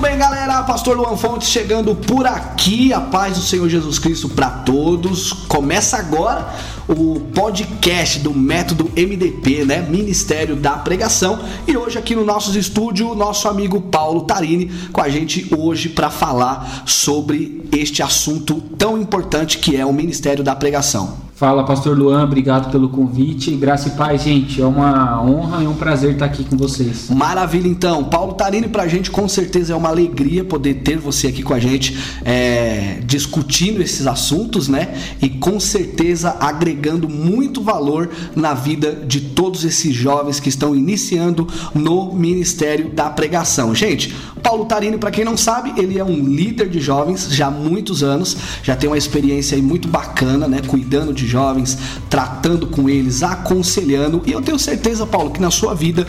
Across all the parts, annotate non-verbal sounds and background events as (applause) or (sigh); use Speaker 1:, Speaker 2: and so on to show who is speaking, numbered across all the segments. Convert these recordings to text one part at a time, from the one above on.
Speaker 1: Muito bem, galera. Pastor Luan Fontes chegando por aqui. A paz do Senhor Jesus Cristo para todos. Começa agora o podcast do Método MDP, né? Ministério da Pregação. E hoje aqui no nosso estúdio, nosso amigo Paulo Tarini com a gente hoje para falar sobre este assunto tão importante que é o Ministério da Pregação.
Speaker 2: Fala, Pastor Luan, obrigado pelo convite. Graça e paz, gente. É uma honra e um prazer estar aqui com vocês.
Speaker 1: Maravilha, então. Paulo Tarini, pra gente com certeza é uma alegria poder ter você aqui com a gente é, discutindo esses assuntos, né? E com certeza agregando muito valor na vida de todos esses jovens que estão iniciando no Ministério da Pregação. Gente, Paulo Tarini, para quem não sabe, ele é um líder de jovens já há muitos anos, já tem uma experiência aí muito bacana, né? Cuidando de jovens, tratando com eles, aconselhando. E eu tenho certeza, Paulo, que na sua vida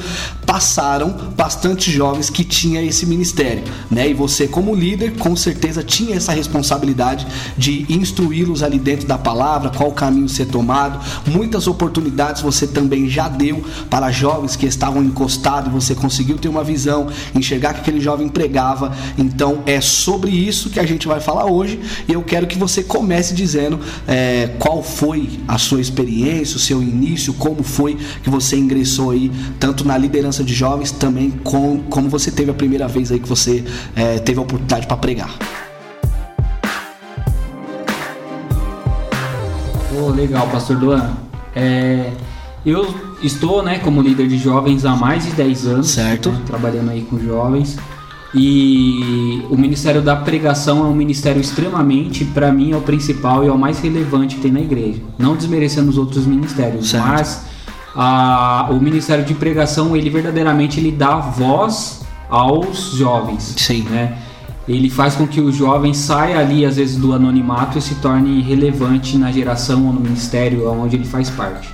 Speaker 1: passaram bastante jovens que tinham esse ministério, né? E você, como líder, com certeza tinha essa responsabilidade de instruí-los ali dentro da palavra, qual caminho ser tomado. Muitas oportunidades você também já deu para jovens que estavam encostados e você conseguiu ter uma visão, enxergar que aquele jovem pregava. Então é sobre isso que a gente vai falar hoje e eu quero que você comece dizendo é, qual foi a sua experiência, o seu início, como foi que você ingressou aí, tanto na liderança de jovens, também com, como você teve a primeira vez aí que você é, teve a oportunidade para pregar.
Speaker 2: Oh, legal, Pastor Luan. É, eu estou, né, como líder de jovens há mais de 10 anos,
Speaker 1: certo?
Speaker 2: Né, trabalhando aí com jovens. E o Ministério da Pregação é um ministério extremamente, para mim, é o principal e é o mais relevante que tem na igreja. Não desmerecendo os outros ministérios,
Speaker 1: certo.
Speaker 2: mas a, o Ministério de Pregação, ele verdadeiramente ele dá voz aos jovens.
Speaker 1: Sim.
Speaker 2: Né? Ele faz com que o jovem saia ali, às vezes, do anonimato e se torne relevante na geração ou no ministério onde ele faz parte.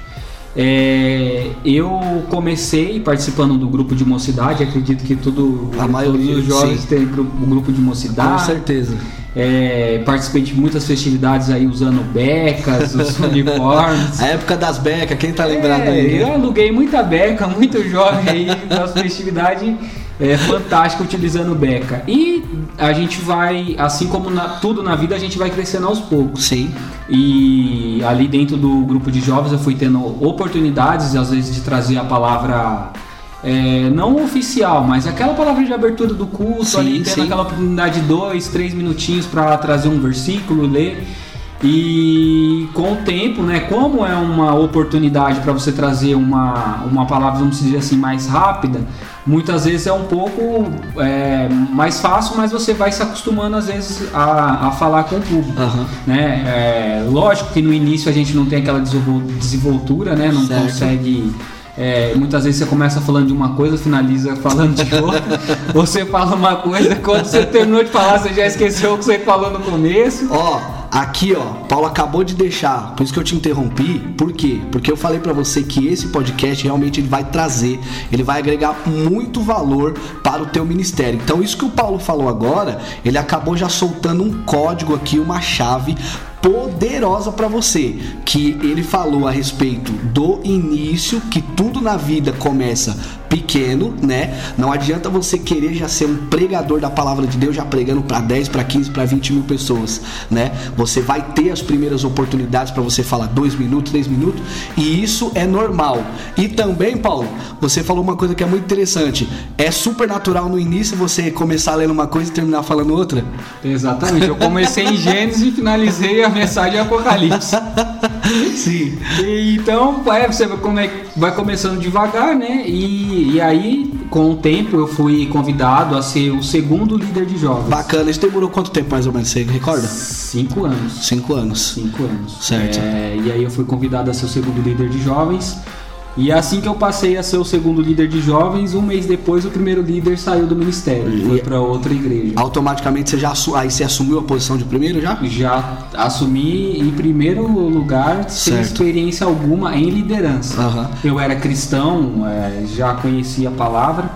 Speaker 2: É, eu comecei participando do grupo de mocidade, acredito que tudo,
Speaker 1: a maioria
Speaker 2: dos jovens
Speaker 1: sim.
Speaker 2: tem grupo, grupo de mocidade.
Speaker 1: Com certeza.
Speaker 2: É, participei de muitas festividades aí usando becas, (laughs) os uniformes.
Speaker 1: A época das becas, quem tá lembrado
Speaker 2: é,
Speaker 1: aí?
Speaker 2: Eu aluguei muita beca, muito jovem aí nas festividades é fantástico utilizando beca. E a gente vai, assim como na, tudo na vida, a gente vai crescendo aos poucos.
Speaker 1: Sim.
Speaker 2: E ali dentro do grupo de jovens eu fui tendo oportunidades, às vezes, de trazer a palavra. É, não oficial, mas aquela palavra de abertura do culto,
Speaker 1: sim,
Speaker 2: ali tendo
Speaker 1: sim.
Speaker 2: aquela oportunidade de dois, três minutinhos para trazer um versículo, ler. E com o tempo, né, como é uma oportunidade para você trazer uma, uma palavra, vamos dizer assim, mais rápida, muitas vezes é um pouco é, mais fácil, mas você vai se acostumando às vezes a, a falar com o público.
Speaker 1: Uhum.
Speaker 2: Né? É, lógico que no início a gente não tem aquela desenvoltura, né? não
Speaker 1: certo.
Speaker 2: consegue. É, muitas vezes você começa falando de uma coisa, finaliza falando de outra. (laughs) você fala uma coisa, quando você terminou de falar, você já esqueceu o que você falou no começo.
Speaker 1: Ó, aqui ó, Paulo acabou de deixar, por isso que eu te interrompi. Por quê? Porque eu falei para você que esse podcast realmente ele vai trazer, ele vai agregar muito valor para o teu ministério. Então isso que o Paulo falou agora, ele acabou já soltando um código aqui, uma chave poderosa para você, que ele falou a respeito do início, que tudo na vida começa pequeno, né? Não adianta você querer já ser um pregador da palavra de Deus, já pregando para 10, para 15, para 20 mil pessoas, né? Você vai ter as primeiras oportunidades para você falar dois minutos, três minutos, e isso é normal. E também, Paulo, você falou uma coisa que é muito interessante. É super natural no início você começar lendo uma coisa e terminar falando outra?
Speaker 2: Exatamente. Eu comecei em Gênesis e finalizei a mensagem em Apocalipse. (laughs) (laughs)
Speaker 1: Sim.
Speaker 2: E, então, é, você vai, vai começando devagar, né? E, e aí, com o tempo, eu fui convidado a ser o segundo líder de jovens.
Speaker 1: Bacana. Isso demorou quanto tempo mais ou menos? Você recorda?
Speaker 2: Cinco anos.
Speaker 1: Cinco anos.
Speaker 2: Cinco anos.
Speaker 1: Certo.
Speaker 2: É, e aí eu fui convidado a ser o segundo líder de jovens. E assim que eu passei a ser o segundo líder de jovens, um mês depois o primeiro líder saiu do ministério, e foi para outra igreja.
Speaker 1: Automaticamente você já aí você assumiu a posição de primeiro já?
Speaker 2: Já assumi em primeiro lugar sem
Speaker 1: Certo.
Speaker 2: experiência alguma em liderança.
Speaker 1: Aham.
Speaker 2: Eu era cristão, é, já conhecia a palavra,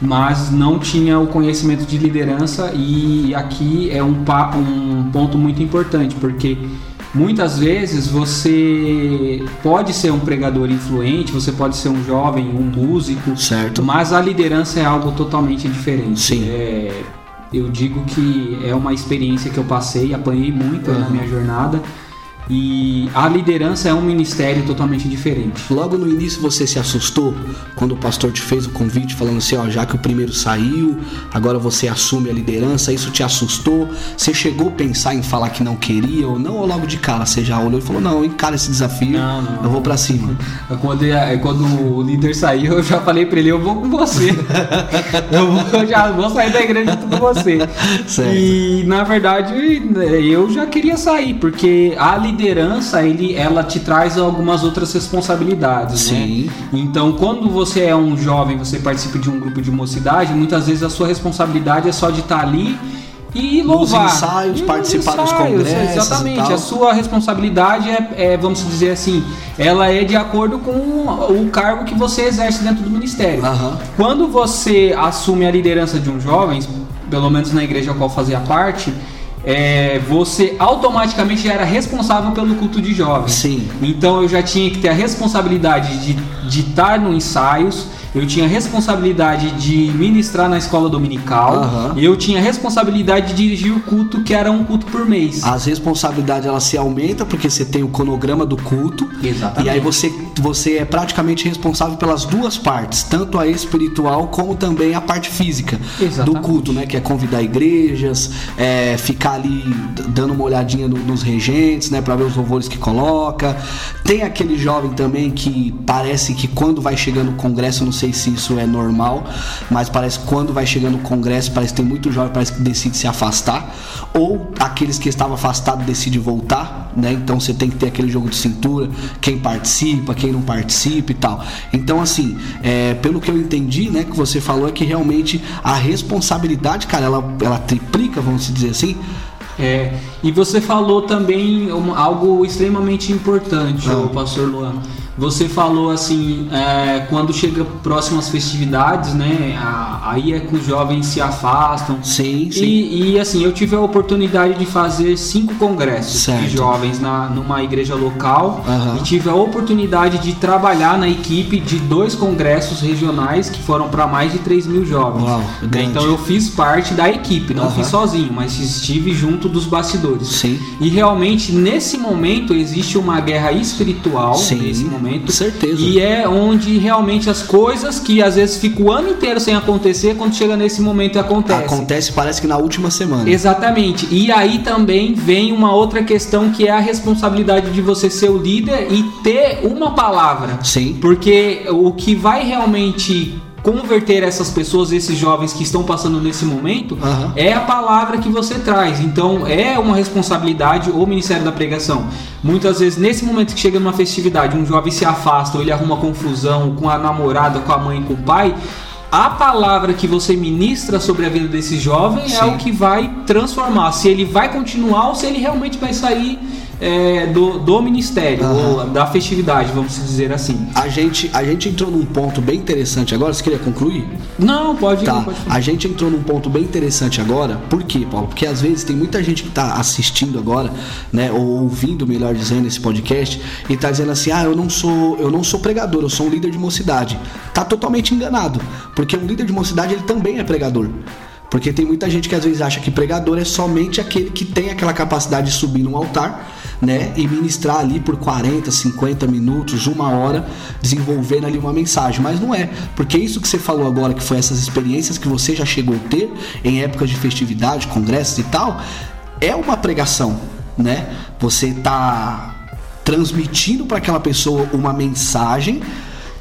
Speaker 2: mas não tinha o conhecimento de liderança e aqui é um, um ponto muito importante porque Muitas vezes você pode ser um pregador influente, você pode ser um jovem, um músico,
Speaker 1: Certo.
Speaker 2: mas a liderança é algo totalmente diferente.
Speaker 1: Sim.
Speaker 2: É, eu digo que é uma experiência que eu passei, apanhei muito uhum. na minha jornada. E a liderança é um ministério totalmente diferente.
Speaker 1: Logo no início você se assustou quando o pastor te fez o convite falando assim, ó, já que o primeiro saiu, agora você assume a liderança, isso te assustou? Você chegou a pensar em falar que não queria ou não? Ou logo de cara você já olhou e falou, não, encara esse desafio, não, não, eu vou para cima. (laughs)
Speaker 2: Quando, quando o líder saiu, eu já falei para ele, eu vou com você. (laughs) eu, vou, eu, já vou sair da igreja com você. (laughs) Certo. E na verdade eu já queria sair, porque a liderança liderança, ele, ela te traz algumas outras responsabilidades, né? Sim. né? Então, quando você é um jovem, você participa de um grupo de mocidade, muitas vezes a sua responsabilidade é só de estar ali e louvar.
Speaker 1: Nos ensaios, e participar dos congressos.
Speaker 2: Exatamente. A sua responsabilidade é, é, vamos dizer assim, ela é de acordo com o cargo que você exerce dentro do ministério. Uhum. Quando você assume a liderança de um jovem, pelo menos na igreja a qual fazia parte, é, você automaticamente já era responsável pelo culto de jovens.
Speaker 1: Sim.
Speaker 2: Então eu já tinha que ter a responsabilidade de, de estar no ensaios, eu tinha responsabilidade de ministrar na escola dominical, uhum. eu tinha responsabilidade de dirigir o culto, que era um culto por mês.
Speaker 1: As responsabilidades ela se aumenta porque você tem o cronograma do culto.
Speaker 2: Exatamente.
Speaker 1: E aí você, você é praticamente responsável pelas duas partes, tanto a espiritual como também a parte física Exatamente. do culto, né? Que é convidar igrejas, é, ficar ali dando uma olhadinha no, nos regentes, né? Para ver os louvores que coloca. Tem aquele jovem também que parece que quando vai chegando no congresso no sei se isso é normal, mas parece que quando vai chegando no congresso, parece que tem muito jovem parece que decide se afastar, ou aqueles que estavam afastados decidem voltar, né? Então você tem que ter aquele jogo de cintura, quem participa, quem não participa e tal. Então, assim, é, pelo que eu entendi, né, que você falou é que realmente a responsabilidade, cara, ela, ela triplica, vamos dizer assim.
Speaker 2: É, e você falou também algo extremamente importante, ah. o pastor Luan você falou assim, é, quando chega próximo às festividades, né? aí é que os jovens se afastam.
Speaker 1: Sim, sim.
Speaker 2: E, e assim, eu tive a oportunidade de fazer cinco congressos certo. de jovens na, numa igreja local uhum. e tive a oportunidade de trabalhar na equipe de dois congressos regionais que foram para mais de 3 mil jovens. Uau, então eu fiz parte da equipe, não uhum. fiz sozinho, mas estive junto dos bastidores.
Speaker 1: Sim.
Speaker 2: E realmente nesse momento existe uma guerra espiritual sim. nesse momento momento.
Speaker 1: Certeza.
Speaker 2: E é onde realmente as coisas que às vezes ficam o ano inteiro sem acontecer, quando chega nesse momento acontece.
Speaker 1: Acontece, parece que na última semana.
Speaker 2: Exatamente. E aí também vem uma outra questão que é a responsabilidade de você ser o líder e ter uma palavra.
Speaker 1: Sim.
Speaker 2: Porque o que vai realmente converter essas pessoas, esses jovens que estão passando nesse momento, uhum. é a palavra que você traz. Então é uma responsabilidade o Ministério da Pregação. Muitas vezes, nesse momento que chega numa festividade, um jovem se afasta ou ele arruma confusão com a namorada, com a mãe, com o pai. A palavra que você ministra sobre a vida desse jovem Sim. é o que vai transformar. Se ele vai continuar ou se ele realmente vai sair é, do, do ministério, uhum. ou da festividade, vamos dizer assim.
Speaker 1: A gente, a gente entrou num ponto bem interessante agora. Você queria concluir?
Speaker 2: Não, pode.
Speaker 1: Tá.
Speaker 2: Pode
Speaker 1: a gente entrou num ponto bem interessante agora. Por quê, Paulo? Porque às vezes tem muita gente que está assistindo agora, né, ou ouvindo, melhor dizendo, esse podcast e está dizendo assim: "Ah, eu não sou, eu não sou pregador, eu sou um líder de mocidade". Tá totalmente enganado, porque um líder de mocidade ele também é pregador. Porque tem muita gente que às vezes acha que pregador é somente aquele que tem aquela capacidade de subir num altar, né, e ministrar ali por 40, 50 minutos, uma hora, desenvolvendo ali uma mensagem. Mas não é, porque isso que você falou agora, que foi essas experiências que você já chegou a ter em épocas de festividade, congressos e tal, é uma pregação, né? Você tá transmitindo para aquela pessoa uma mensagem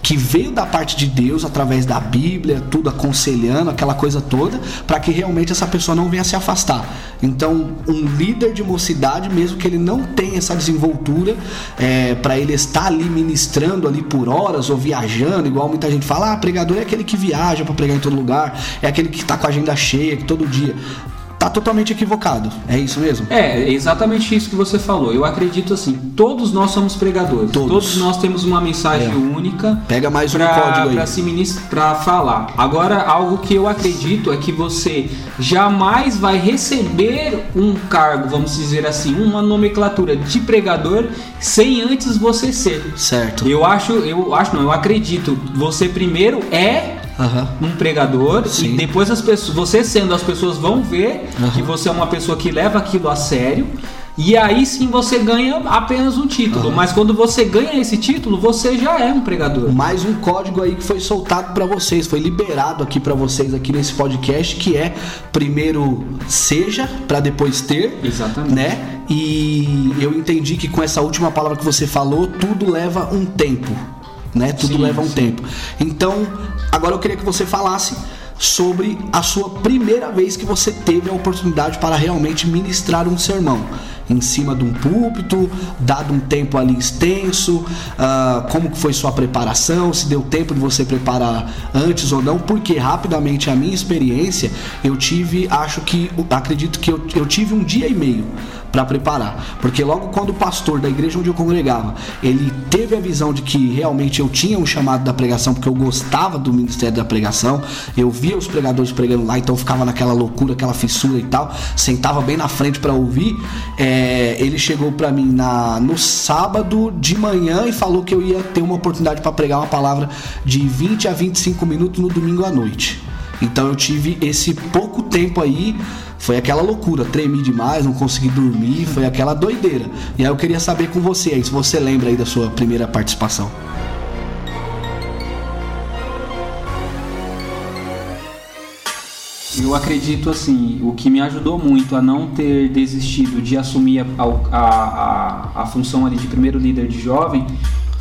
Speaker 1: que veio da parte de Deus através da Bíblia, tudo aconselhando, aquela coisa toda, para que realmente essa pessoa não venha se afastar. Então, um líder de mocidade, mesmo que ele não tenha essa desenvoltura, é, para ele estar ali ministrando ali por horas ou viajando, igual muita gente fala, ah, pregador é aquele que viaja para pregar em todo lugar, é aquele que está com a agenda cheia, que todo dia tá totalmente equivocado. É isso mesmo?
Speaker 2: É, exatamente isso que você falou. Eu acredito assim, todos nós somos pregadores. Todos, todos nós temos uma mensagem é. única.
Speaker 1: Pega mais pra, um código aí.
Speaker 2: Pra, se ministra, pra falar. Agora, algo que eu acredito é que você jamais vai receber um cargo, vamos dizer assim, uma nomenclatura de pregador sem antes você ser.
Speaker 1: Certo.
Speaker 2: Eu acho, eu acho não, eu acredito. Você primeiro é uhum. um pregador Sim. e depois as pessoas, você sendo as pessoas vão ver uhum. que você é uma pessoa que leva aquilo a sério e aí sim você ganha apenas um título. Uhum. Mas quando você ganha esse título, você já é um pregador.
Speaker 1: Mais um código aí que foi soltado para vocês, foi liberado aqui para vocês aqui nesse podcast, que é primeiro seja para depois ter.
Speaker 2: Exatamente.
Speaker 1: Né? E eu entendi que com essa última palavra que você falou, tudo leva um tempo. Né? Tudo sim, leva um sim. tempo. Então, agora eu queria que você falasse sobre a sua primeira vez que você teve a oportunidade para realmente ministrar um sermão. Em cima de um púlpito, dado um tempo ali extenso, uh, como que foi sua preparação, se deu tempo de você preparar antes ou não, porque rapidamente a minha experiência eu tive, acho que, acredito que eu, eu tive um dia e meio para preparar. Porque logo quando o pastor da igreja onde eu congregava, ele teve a visão de que realmente eu tinha um chamado da pregação, porque eu gostava do ministério da pregação, eu via os pregadores pregando lá, então ficava naquela loucura, aquela fissura e tal, sentava bem na frente para ouvir. É, ele chegou para mim na, no sábado de manhã e falou que eu ia ter uma oportunidade para pregar uma palavra de 20 a 25 minutos no domingo à noite. Então eu tive esse pouco tempo aí foi aquela loucura, tremi demais, não consegui dormir, foi aquela doideira. E aí eu queria saber com você aí, se você lembra aí da sua primeira participação.
Speaker 2: Eu acredito assim, o que me ajudou muito a não ter desistido de assumir a, a, a, a função ali de primeiro líder de jovem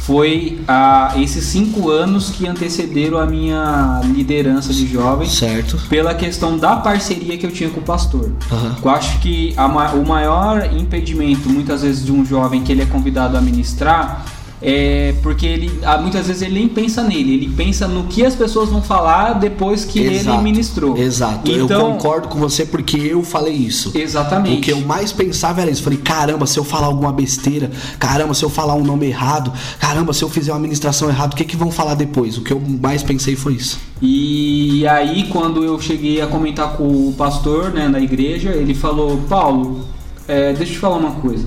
Speaker 2: foi a, esses cinco anos que antecederam a minha liderança de jovem.
Speaker 1: Certo.
Speaker 2: Pela questão da parceria que eu tinha com o pastor. Uhum. Eu acho que a, o maior impedimento, muitas vezes, de um jovem que ele é convidado a ministrar é porque ele ah, muitas vezes ele nem pensa nele, ele pensa no que as pessoas vão falar depois que
Speaker 1: exato,
Speaker 2: ele ministrou.
Speaker 1: Exato. Então, eu concordo com você porque eu falei isso.
Speaker 2: Exatamente.
Speaker 1: O que eu mais pensava era isso. Falei, caramba, se eu falar alguma besteira, caramba, se eu falar um nome errado, caramba, se eu fizer uma administração errada, o que que vão falar depois? O que eu mais pensei foi isso.
Speaker 2: E aí quando eu cheguei a comentar com o pastor, né, na igreja, ele falou, Paulo, é, deixa eu te falar uma coisa.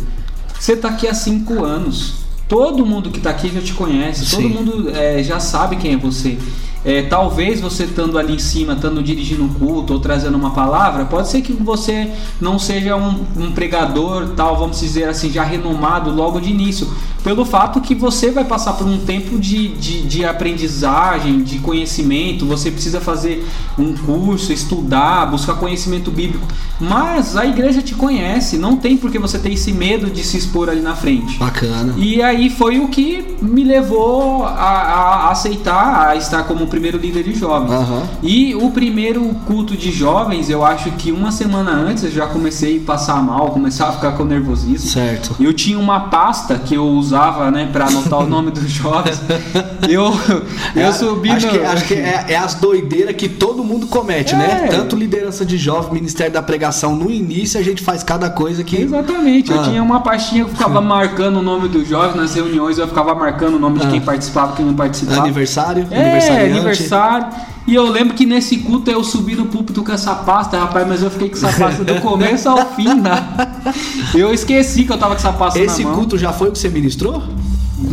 Speaker 2: Você está aqui há cinco anos todo mundo que está aqui já te conhece, Sim. todo mundo é, já sabe quem é você. É, talvez você estando ali em cima, estando dirigindo um culto ou trazendo uma palavra, pode ser que você não seja um, um, pregador, tal, vamos dizer assim, já renomado logo de início, pelo fato que você vai passar por um tempo de, de, de aprendizagem, de conhecimento, você precisa fazer um curso, estudar, buscar conhecimento bíblico. Mas a igreja te conhece, não tem porque você ter esse medo de se expor ali na frente.
Speaker 1: Bacana.
Speaker 2: E aí foi o que me levou a, a aceitar, a estar como primeiro líder de jovens. Uhum. E o primeiro culto de jovens, eu acho que uma semana antes eu já comecei a passar mal, começar a ficar com nervosismo.
Speaker 1: Certo.
Speaker 2: Eu tinha uma pasta que eu usava, né, para anotar o nome dos jovens. Eu, (laughs) eu
Speaker 1: é,
Speaker 2: subi
Speaker 1: acho
Speaker 2: no...
Speaker 1: que, acho que é, é as doideiras que todo mundo comete, né? é. né? Tanto liderança de jovem, Ministério da Pregação. No início a gente faz cada coisa que.
Speaker 2: Exatamente. Ah. Eu tinha uma pastinha que ficava marcando o nome dos jovens nas reuniões, eu ficava marcando o nome de quem ah. participava, quem não participava.
Speaker 1: Aniversário?
Speaker 2: É, aniversário. E eu lembro que nesse culto eu subi no púlpito com essa pasta, rapaz, mas eu fiquei com essa pasta do (laughs) começo ao fim, né? Eu esqueci que eu tava com essa pasta
Speaker 1: Esse
Speaker 2: na
Speaker 1: mão. culto já foi o que você ministrou?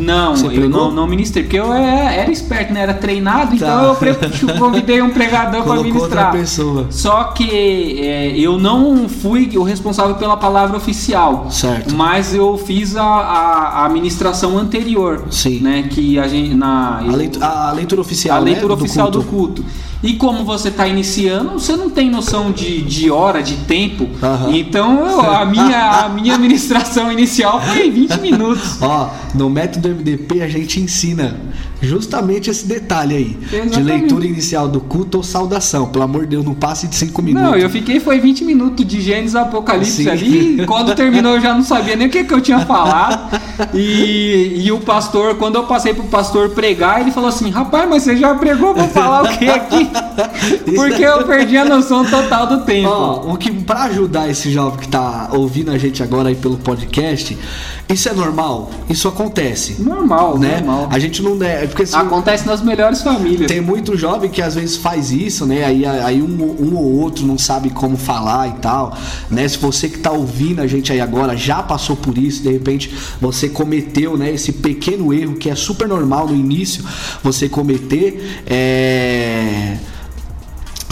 Speaker 2: Não, Você eu não, não, ministrei, porque eu era, era esperto, né? Era treinado, então tá. eu (laughs) convidei um pregador para ministrar.
Speaker 1: Outra pessoa.
Speaker 2: Só que é, eu não fui o responsável pela palavra oficial.
Speaker 1: Certo.
Speaker 2: Mas eu fiz a, a, a ministração anterior.
Speaker 1: Sim.
Speaker 2: Né? Que a gente. Na,
Speaker 1: eu, a, leitura, a leitura oficial. A
Speaker 2: né, leitura né? oficial do culto. Do culto. E como você está iniciando, você não tem noção de, de hora, de tempo. Uhum. Então eu, a, minha, a (laughs) minha administração inicial foi 20 minutos.
Speaker 1: Ó, no método MDP a gente ensina justamente esse detalhe aí. Exatamente. De leitura inicial do culto ou saudação. Pelo amor de Deus, não passe de 5 minutos.
Speaker 2: Não, eu fiquei, foi 20 minutos de Gênesis Apocalipse Sim. ali. Quando terminou eu já não sabia nem o que, que eu tinha falado. E, e o pastor, quando eu passei pro pastor pregar, ele falou assim: rapaz, mas você já pregou, vou falar o que aqui? (laughs) Porque eu perdi a noção total do tempo.
Speaker 1: Ó, o que para ajudar esse jovem que tá ouvindo a gente agora aí pelo podcast, isso é normal? Isso acontece.
Speaker 2: Normal,
Speaker 1: né?
Speaker 2: normal.
Speaker 1: A gente não é porque assim,
Speaker 2: Acontece nas melhores famílias.
Speaker 1: tem muito jovem que às vezes faz isso, né? Aí, aí um, um ou outro não sabe como falar e tal, né? Se você que tá ouvindo a gente aí agora já passou por isso, de repente você cometeu, né? Esse pequeno erro que é super normal no início você cometer, é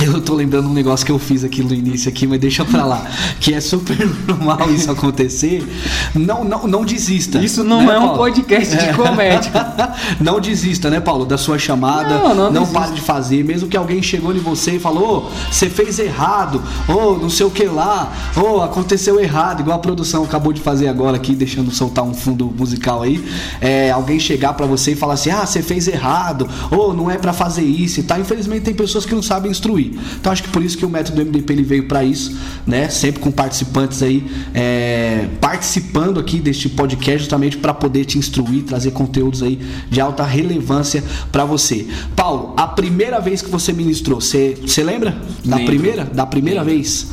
Speaker 1: eu tô lembrando um negócio que eu fiz aqui no início aqui, mas deixa pra lá. Que é super (laughs) normal isso acontecer. Não, não, não desista.
Speaker 2: Isso não
Speaker 1: né,
Speaker 2: é um
Speaker 1: Paulo?
Speaker 2: podcast de comédia. (laughs)
Speaker 1: não desista, né, Paulo, da sua chamada.
Speaker 2: Não, não
Speaker 1: não pare de fazer. Mesmo que alguém chegou em você e falou, "Ô, você fez errado, ou não sei o que lá, ou aconteceu errado, igual a produção acabou de fazer agora aqui, deixando soltar um fundo musical aí. É, alguém chegar pra você e falar assim, ah, você fez errado, ou não é pra fazer isso e tal. Infelizmente tem pessoas que não sabem instruir. Então acho que por isso que o método MDP ele veio pra isso, né? Sempre com participantes aí é, participando aqui deste podcast justamente pra poder te instruir, trazer conteúdos aí de alta relevância pra você. Paulo, a primeira vez que você ministrou, você você lembra? Da
Speaker 2: Lembro.
Speaker 1: primeira? Da primeira vez?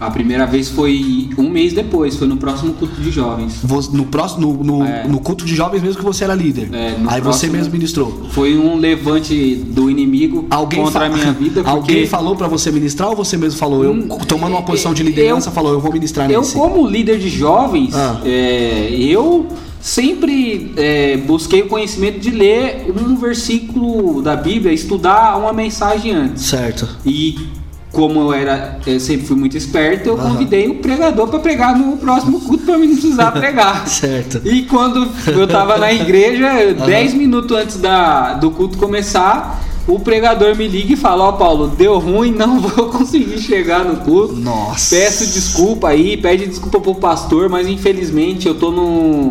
Speaker 2: A primeira vez foi um mês depois, foi no próximo culto de jovens.
Speaker 1: No próximo, no, no,
Speaker 2: É.
Speaker 1: no culto de jovens mesmo que você era líder.
Speaker 2: É,
Speaker 1: Aí você
Speaker 2: próximo-
Speaker 1: mesmo ministrou.
Speaker 2: Foi um levante do inimigo
Speaker 1: Alguém
Speaker 2: contra a minha vida. (laughs) Porque
Speaker 1: Alguém falou pra você ministrar ou você mesmo falou? Eu
Speaker 2: Hum,
Speaker 1: tomando uma posição de
Speaker 2: eu-
Speaker 1: liderança, falou, eu vou ministrar
Speaker 2: Eu,
Speaker 1: nesse.
Speaker 2: como líder de jovens,
Speaker 1: Ah.
Speaker 2: é, eu sempre é, busquei o conhecimento de ler um versículo da Bíblia, estudar uma mensagem antes.
Speaker 1: Certo.
Speaker 2: E como eu era, eu sempre fui muito esperto, eu
Speaker 1: Aham.
Speaker 2: convidei o pregador para pregar no próximo culto para mim não precisar (laughs) pregar.
Speaker 1: Certo.
Speaker 2: E quando eu tava na igreja, 10 minutos antes da, do culto começar, o pregador me liga e fala: Ó, Paulo, deu ruim, não (laughs) vou conseguir chegar no culto.
Speaker 1: Nossa.
Speaker 2: Peço desculpa aí, pede desculpa pro pastor, mas infelizmente eu tô no,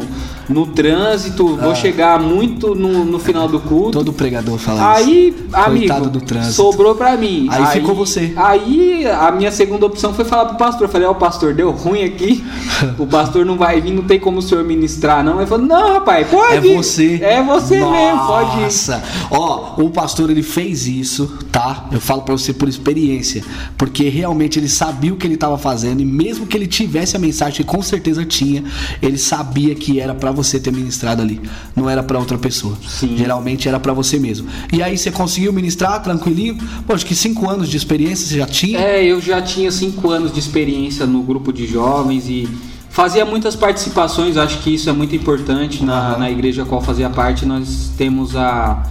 Speaker 2: no trânsito, vou
Speaker 1: Ah.
Speaker 2: chegar muito no, no final do culto.
Speaker 1: Todo pregador fala isso.
Speaker 2: Aí, amigo,
Speaker 1: do trânsito.
Speaker 2: sobrou pra mim.
Speaker 1: Aí ficou você.
Speaker 2: Aí a minha segunda opção foi falar pro pastor. Eu falei, ó, pastor, deu ruim aqui. (laughs) o pastor não vai vir, não tem como o senhor ministrar, não. Ele falou, não, rapaz, pode
Speaker 1: É você.
Speaker 2: É você mesmo, pode ir.
Speaker 1: Nossa. Ó, o pastor ele fez isso, tá? Eu falo pra você por experiência, porque realmente ele sabia o que ele tava fazendo e mesmo que ele tivesse a mensagem, que com certeza tinha, ele sabia que era pra você ter ministrado ali, não era pra outra pessoa.
Speaker 2: Sim.
Speaker 1: Geralmente era pra você mesmo. E aí você conseguiu ministrar tranquilinho? Pô, acho que cinco anos de experiência você já tinha?
Speaker 2: É, eu já tinha cinco anos de experiência no grupo de jovens e fazia muitas participações. Acho que isso é muito importante na, na igreja a qual fazia parte. Nós temos a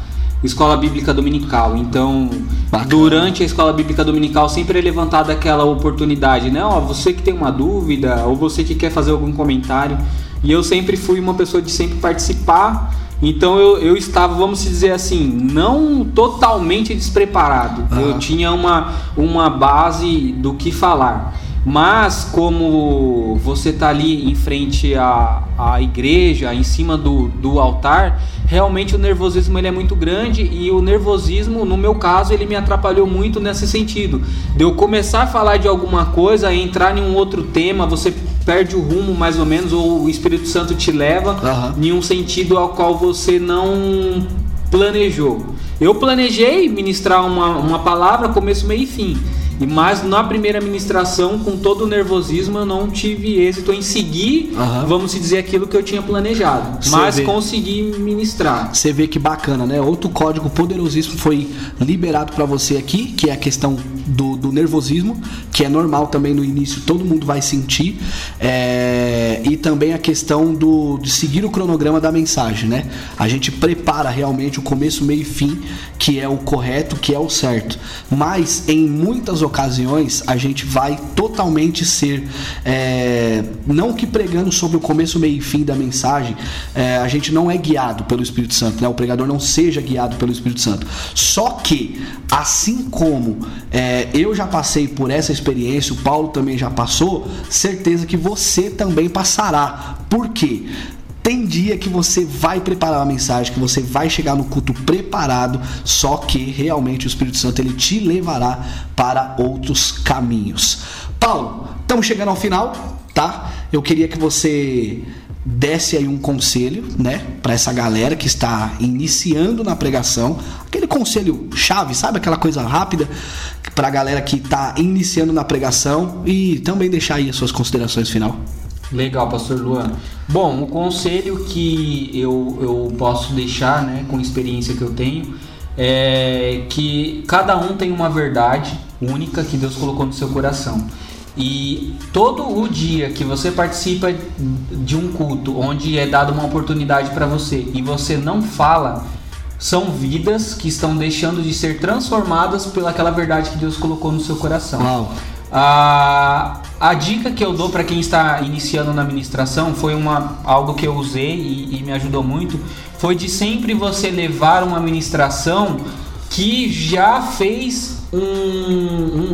Speaker 2: escola bíblica dominical. Então,
Speaker 1: Bacana.
Speaker 2: durante a escola bíblica dominical sempre é levantada aquela oportunidade, né? Ó, você que tem uma dúvida ou você que quer fazer algum comentário. E eu sempre fui uma pessoa de sempre participar. Então eu, eu estava, vamos dizer assim, não totalmente despreparado. Eu tinha uma, uma base do que falar. Mas como você tá ali em frente à, à igreja, em cima do, do altar, realmente o nervosismo ele é muito grande e o nervosismo, no meu caso, ele me atrapalhou muito nesse sentido. De eu começar a falar de alguma coisa, entrar em um outro tema, você perde o rumo mais ou menos, ou o Espírito Santo te leva
Speaker 1: Aham.
Speaker 2: em um sentido ao qual você não planejou. Eu planejei ministrar uma, uma palavra, começo, meio e fim. Mas na primeira ministração, com todo o nervosismo, eu não tive êxito em seguir,
Speaker 1: Aham.
Speaker 2: vamos dizer, aquilo que eu tinha planejado.
Speaker 1: Você
Speaker 2: mas
Speaker 1: vê.
Speaker 2: consegui ministrar.
Speaker 1: Você vê que bacana, né? Outro código poderosíssimo foi liberado para você aqui, que é a questão do, do nervosismo, que é normal também no início, todo mundo vai sentir. É, E também a questão do, de seguir o cronograma da mensagem, né? A gente prepara realmente o começo, meio e fim, que é o correto, que é o certo. Mas em muitas ocasiões a gente vai totalmente ser, é, não que pregando sobre o começo, meio e fim da mensagem, é, a gente não é guiado pelo Espírito Santo, né? O pregador não seja guiado pelo Espírito Santo. Só que, assim como é, eu já passei por essa experiência, o Paulo também já passou, certeza que você também passará. Por quê? Tem dia que você vai preparar uma mensagem, que você vai chegar no culto preparado, só que realmente o Espírito Santo ele te levará para outros caminhos. Paulo, estamos chegando ao final, tá? Eu queria que você desse aí um conselho, né, para essa galera que está iniciando na pregação, aquele conselho chave, sabe, aquela coisa rápida para a galera que está iniciando na pregação e também deixar aí as suas considerações final.
Speaker 2: Legal, pastor Luan. Bom, o conselho que eu, eu posso deixar, né, com a experiência que eu tenho, é que cada um tem uma verdade única que Deus colocou no seu coração. E todo o dia que você participa de um culto onde é dada uma oportunidade para você e você não fala, são vidas que estão deixando de ser transformadas pelaquela verdade que Deus colocou no seu coração.
Speaker 1: Uau.
Speaker 2: A, a dica que eu dou para quem está iniciando na administração foi uma, algo que eu usei e, e me ajudou muito. Foi de sempre você levar uma administração que já fez um,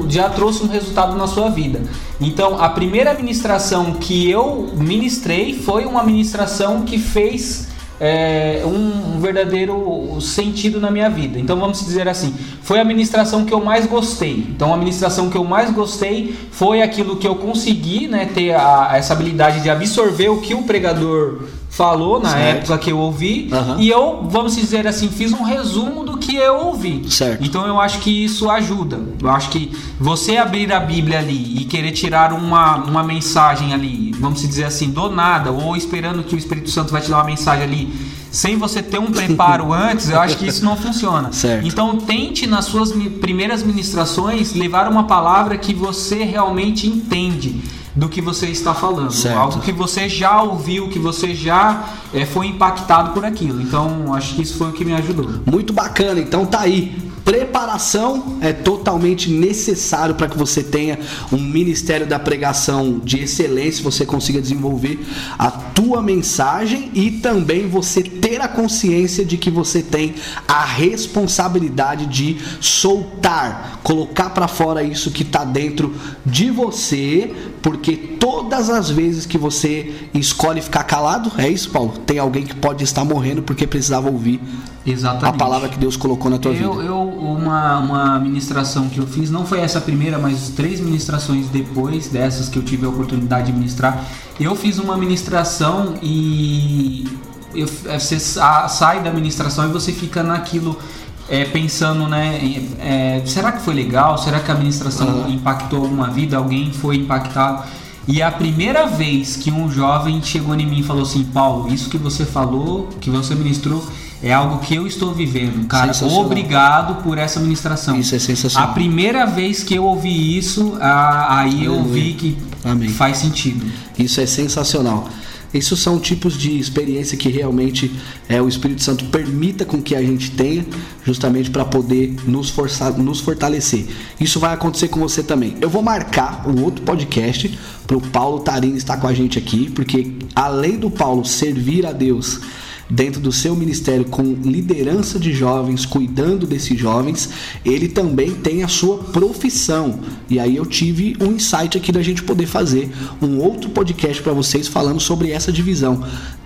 Speaker 2: um, já trouxe um resultado na sua vida. Então, a primeira administração que eu ministrei foi uma administração que fez é, um, um, verdadeiro sentido na minha vida. Então, vamos dizer assim, foi a administração que eu mais gostei. Então, a administração que eu mais gostei foi aquilo que eu consegui né, ter a, essa habilidade de absorver o que o pregador falou na certo. época que eu ouvi uhum. e eu, vamos dizer assim, fiz um resumo do que eu ouvi.
Speaker 1: Certo.
Speaker 2: Então eu acho que isso ajuda. Eu acho que você abrir a Bíblia ali e querer tirar uma, uma mensagem ali, vamos dizer assim, do nada, ou esperando que o Espírito Santo vai te dar uma mensagem ali sem você ter um preparo (laughs) antes, eu acho que isso não funciona.
Speaker 1: Certo.
Speaker 2: Então tente nas suas primeiras ministrações levar uma palavra que você realmente entende do que você está falando.
Speaker 1: Certo.
Speaker 2: Algo que você já ouviu, que você já é, foi impactado por aquilo. Então, acho que isso foi o que me ajudou.
Speaker 1: Muito bacana. Então tá aí preparação é totalmente necessário para que você tenha um ministério da pregação de excelência, você consiga desenvolver a tua mensagem e também você ter a consciência de que você tem a responsabilidade de soltar, colocar para fora isso que está dentro de você, porque todas as vezes que você escolhe ficar calado, é isso, Paulo? Tem alguém que pode estar morrendo porque precisava ouvir
Speaker 2: Exatamente.
Speaker 1: a palavra que Deus colocou na tua
Speaker 2: eu,
Speaker 1: vida.
Speaker 2: Eu, uma, uma ministração que eu fiz, não foi essa primeira, mas três ministrações depois dessas que eu tive a oportunidade de ministrar, eu fiz uma ministração e eu, é, você sai da ministração e você fica naquilo. É, pensando, né? É, será que foi legal? Será que a administração impactou alguma vida? Alguém foi impactado? E a primeira vez que um jovem chegou em mim e falou assim: Paulo, isso que você falou, que você ministrou, é algo que eu estou vivendo. Cara, obrigado por essa ministração.
Speaker 1: Isso é sensacional.
Speaker 2: A primeira vez que eu ouvi isso, aí eu vi que Amém. faz sentido.
Speaker 1: Isso é sensacional. Isso são tipos de experiência que realmente é, o Espírito Santo permita com que a gente tenha, justamente para poder nos, forçar, nos fortalecer. Isso vai acontecer com você também. Eu vou marcar um outro podcast para o Paulo Tarini estar com a gente aqui, porque além do Paulo servir a Deus dentro do seu ministério com liderança de jovens, cuidando desses jovens, ele também tem a sua profissão. E aí eu tive um insight aqui da gente poder fazer um outro podcast para vocês falando sobre essa divisão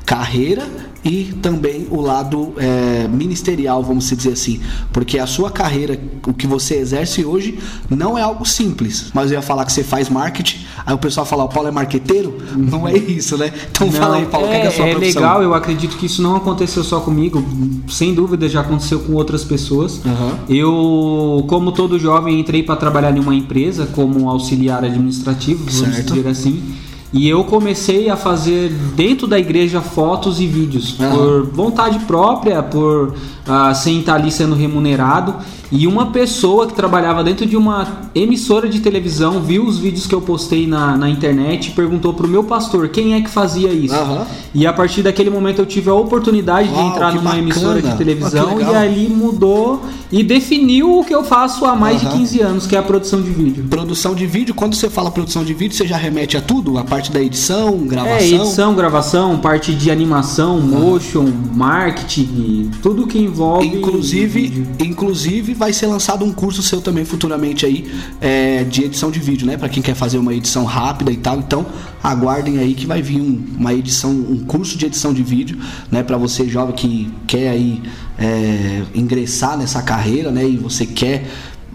Speaker 1: carreira e também o lado é, ministerial, vamos dizer assim, porque a sua carreira, o que você exerce hoje, não é algo simples. Mas eu ia falar que você faz marketing, aí o pessoal fala, o Paulo é marqueteiro? (laughs) Não é isso, né? Então não, fala aí, Paulo, é, que é a sua
Speaker 2: é
Speaker 1: profissão?
Speaker 2: legal, eu acredito que isso não aconteceu só comigo, sem dúvida já aconteceu com outras pessoas.
Speaker 1: Uhum.
Speaker 2: Eu, como todo jovem, entrei para trabalhar em uma empresa como auxiliar administrativo, vamos
Speaker 1: certo.
Speaker 2: dizer assim. E eu comecei a fazer dentro da igreja fotos e vídeos uhum. por vontade própria, por uh, sem estar ali sendo remunerado. E uma pessoa que trabalhava dentro de uma emissora de televisão viu os vídeos que eu postei na, na internet e perguntou pro meu pastor quem é que fazia isso.
Speaker 1: Uhum.
Speaker 2: E a partir daquele momento eu tive a oportunidade Uau, de entrar numa bacana. emissora de televisão oh, e ali mudou e definiu o que eu faço há mais uhum. de 15 anos, que é a produção de vídeo.
Speaker 1: Produção de vídeo, quando você fala produção de vídeo, você já remete a tudo? A parte da edição, gravação?
Speaker 2: É, edição, gravação, parte de animação, motion, marketing, tudo que envolve.
Speaker 1: Inclusive, inclusive vai ser lançado um curso seu também futuramente aí é, de edição de vídeo, né? Para quem quer fazer uma edição rápida e tal. Então, aguardem aí que vai vir um, uma edição, um curso de edição de vídeo, né? Para você jovem que quer aí é, ingressar nessa carreira, né? E você quer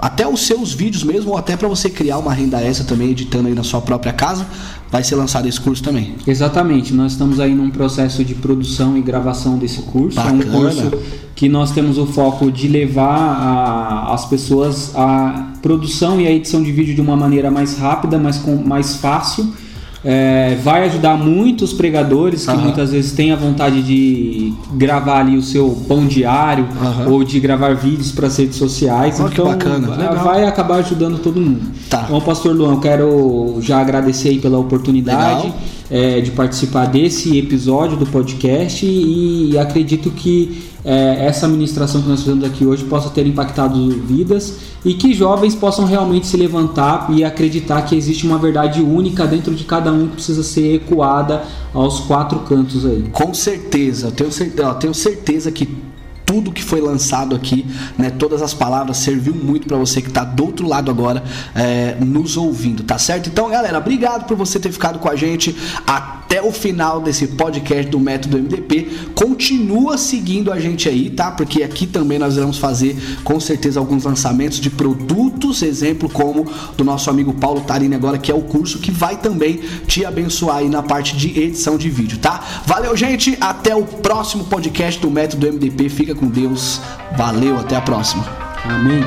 Speaker 1: até os seus vídeos mesmo, ou até para você criar uma renda extra também editando aí na sua própria casa, vai ser lançado esse curso também.
Speaker 2: Exatamente, nós estamos aí num processo de produção e gravação desse curso.
Speaker 1: Bacana.
Speaker 2: É um curso que nós temos o foco de levar a, as pessoas a produção e a edição de vídeo de uma maneira mais rápida, mais, com, mais fácil é, vai ajudar muitos pregadores que uhum. muitas vezes têm a vontade de gravar ali o seu pão diário uhum. ou de gravar vídeos para as redes sociais.
Speaker 1: Oh, então, bacana.
Speaker 2: vai acabar ajudando todo mundo.
Speaker 1: Tá.
Speaker 2: Então, Pastor Luan, eu quero já agradecer aí pela oportunidade é, de participar desse episódio do podcast e acredito que é, essa ministração que nós fizemos aqui hoje possa ter impactado vidas e que jovens possam realmente se levantar e acreditar que existe uma verdade única dentro de cada um que precisa ser ecoada aos quatro cantos aí.
Speaker 1: Com certeza, eu tenho certeza, eu tenho certeza que tudo que foi lançado aqui, né, todas as palavras serviu muito para você que está do outro lado agora é, nos ouvindo, tá certo? Então, galera, obrigado por você ter ficado com a gente até o final desse podcast do Método MDP. Continua seguindo a gente aí, tá? Porque aqui também nós vamos fazer com certeza alguns lançamentos de produtos, exemplo como do nosso amigo Paulo Tarini agora, que é o curso que vai também te abençoar aí na parte de edição de vídeo, tá? Valeu, gente, até o próximo podcast do Método MDP. Fica com Deus. Valeu, até a próxima.
Speaker 2: Amém.